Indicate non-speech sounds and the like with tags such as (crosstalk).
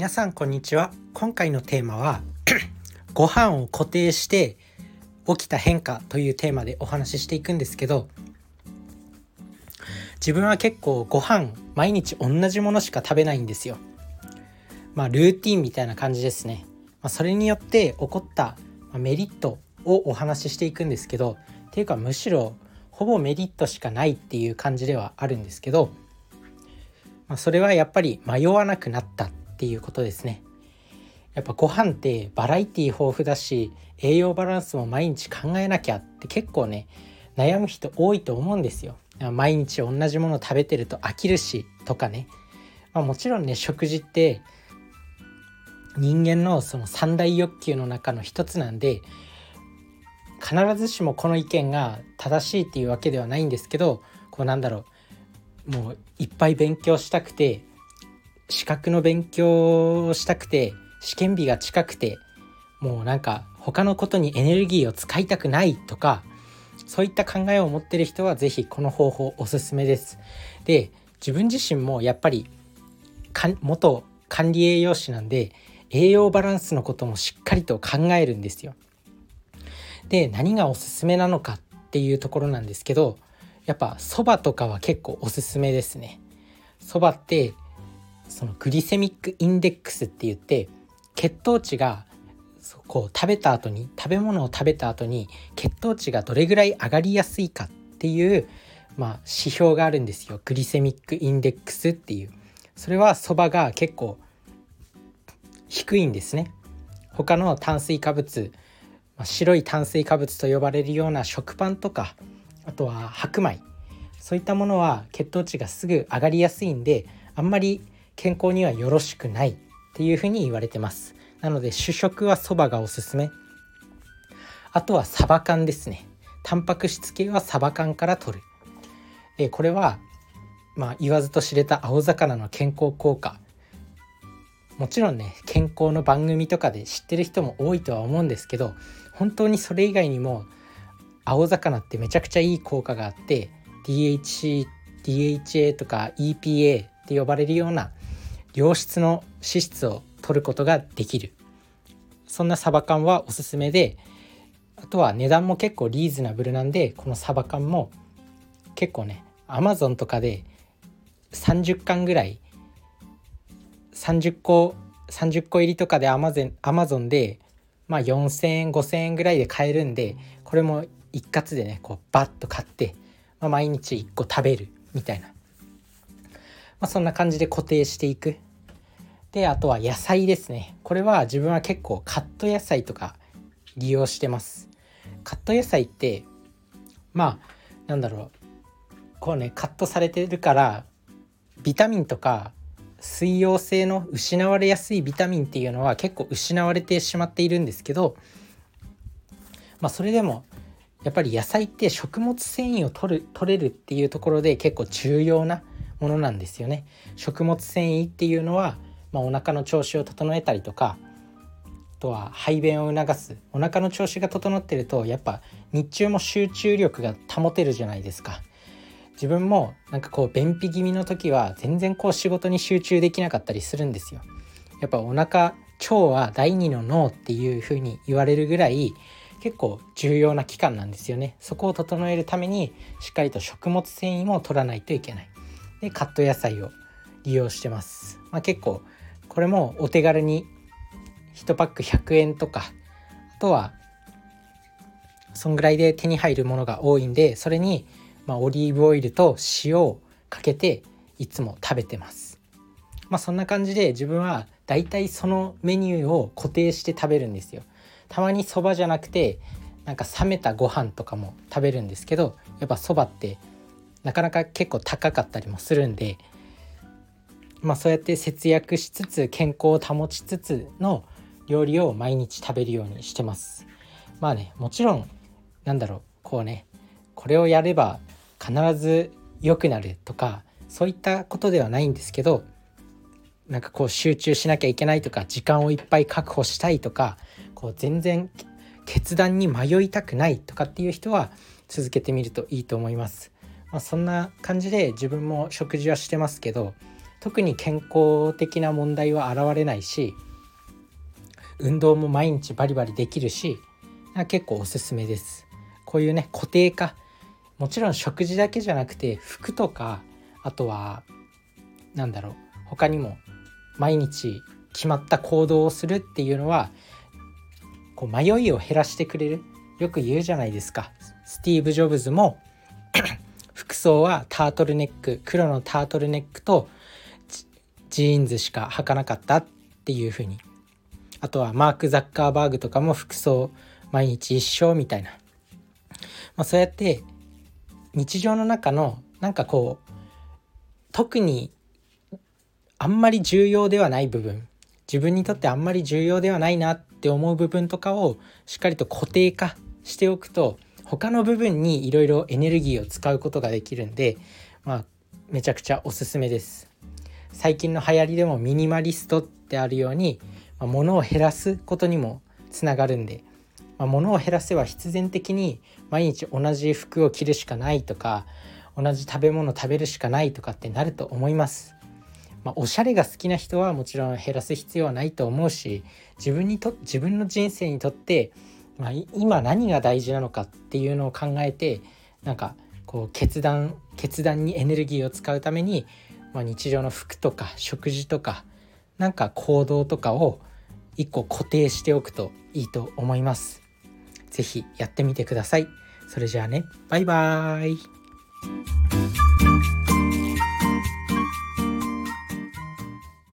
皆さんこんにちは。今回のテーマは (clears throat) ご飯を固定して起きた変化というテーマでお話ししていくんですけど自分は結構ご飯毎日同じものしか食べないんですよ。まあルーティンみたいな感じですね、まあ、それによって起こったメリットをお話ししていくんですけどっていうかむしろほぼメリットしかないっていう感じではあるんですけど、まあ、それはやっぱり迷わなくなった。っていうことですね。やっぱご飯ってバラエティ豊富だし栄養バランスも毎日考えなきゃって結構ね悩む人多いと思うんですよ。毎日同じもの食べてると飽きるしとかね、まあ、もちろんね食事って人間のその三大欲求の中の一つなんで必ずしもこの意見が正しいっていうわけではないんですけどこうなんだろう。もういっぱい勉強したくて資格の勉強をしたくて試験日が近くてもうなんか他のことにエネルギーを使いたくないとかそういった考えを持ってる人は是非この方法おすすめです。で自分自身もやっぱり元管理栄養士なんで栄養バランスのこともしっかりと考えるんですよ。で何がおすすめなのかっていうところなんですけどやっぱそばとかは結構おすすめですね。そばってそのグリセミックインデックスって言って血糖値がこう食べた後に食べ物を食べた後に血糖値がどれぐらい上がりやすいかっていう、まあ、指標があるんですよ。グリセミックインデックスっていう。それはそばが結構低いんですね。他の炭水化物まあ白い炭水化物と呼ばれるような食パンとかあとは白米。そういったものは血糖値がすぐ上がりやすいんであんまり健康にはよろしくないっていうふうに言われてます。なので主食はそばがおすすめ。あとはサバ缶ですね。タンパク質系はサバ缶から取る。でこれはまあ言わずと知れた青魚の健康効果。もちろんね健康の番組とかで知ってる人も多いとは思うんですけど本当にそれ以外にも青魚ってめちゃくちゃいい効果があって DHC DHA とか EPA って呼ばれるような良質の脂質を取ることができる。そんなサバ缶はおすすめであとは値段も結構リーズナブルなんでこのサバ缶も結構ねアマゾンとかで30缶ぐらい30個30個入りとかでアマゼアマゾンでまあ4,000円5,000円ぐらいで買えるんでこれも一括でねこうバッと買って、まあ、毎日1個食べるみたいな、まあ、そんな感じで固定していく。であとは野菜ですね。これは自分は結構カット野菜とか利用してます。カット野菜ってまあなんだろう。こうねカットされてるからビタミンとか水溶性の失われやすいビタミンっていうのは結構失われてしまっているんですけどまあそれでもやっぱり野菜って食物繊維を取る取れるっていうところで結構重要なものなんですよね。食物繊維っていうのはまあ、お腹の調子を整えたりとかあとは排便を促す。お腹の調子が整ってるとやっぱ日中も集中力が保てるじゃないですか。自分もなんかこう便秘気味の時は全然こう仕事に集中できなかったりするんですよ。やっぱお腹腸は第二の脳っていう風に言われるぐらい結構重要な期間なんですよね。そこを整えるためにしっかりと食物繊維も取らないといけない。でカット野菜を利用してますまあ、結構これもお手軽に1パック100円とかあとはそんぐらいで手に入るものが多いんでそれにまオリーブオイルと塩をかけていつも食べてます。まあ、そんな感じで自分はだいたいそのメニューを固定して食べるんですよ。たまにそばじゃなくてなんか冷めたご飯とかも食べるんですけどやっぱそばってなかなか結構高かったりもするんでまあ、そうやって節約しつつ健康を保ちつつの料理を毎日食べるようにしてます。まあねもちろんなんだろうこうねこれをやれば必ず良くなるとかそういったことではないんですけどなんかこう集中しなきゃいけないとか時間をいっぱい確保したいとかこう全然決断に迷いたくないとかっていう人は続けてみるといいと思います。まあ、そんな感じで自分も食事はしてますけど特に健康的な問題は現れないし運動も毎日バリバリできるし結構おすすめです。こういうね固定化。もちろん食事だけじゃなくて服とかあとは何だろう他にも毎日決まった行動をするっていうのはこう迷いを減らしてくれる。よく言うじゃないですか。スティーブ・ジョブズも服装はタートルネック黒のタートルネックとジーンズしか履かなかったっていうふうに。あとはマーク・ザッカーバーグとかも服装毎日一緒みたいな、まあ、そうやって日常の中のなんかこう特にあんまり重要ではない部分。自分にとってあんまり重要ではないなって思う部分とかをしっかりと固定化しておくと他の部分にいろいろエネルギーを使うことができるんで、まあ、めちゃくちゃおすすめです。最近の流行りでもミニマリストってあるように、まあ、物を減らすことにもつながるんで、まあ、物を減らせば必然的に毎日同じ服を着るしかないとか同じ食べ物食べるしかないとかってなると思います。まあ、おしゃれが好きな人はもちろん減らす必要はないと思うし自分にと自分の人生にとって、まあ、今何が大事なのかっていうのを考えてなんかこう決断決断にエネルギーを使うために、まあ、日常の服とか食事とかなんか行動とかを一個固定しておくといいと思います。是非やってみてください。それじゃあねバイバーイ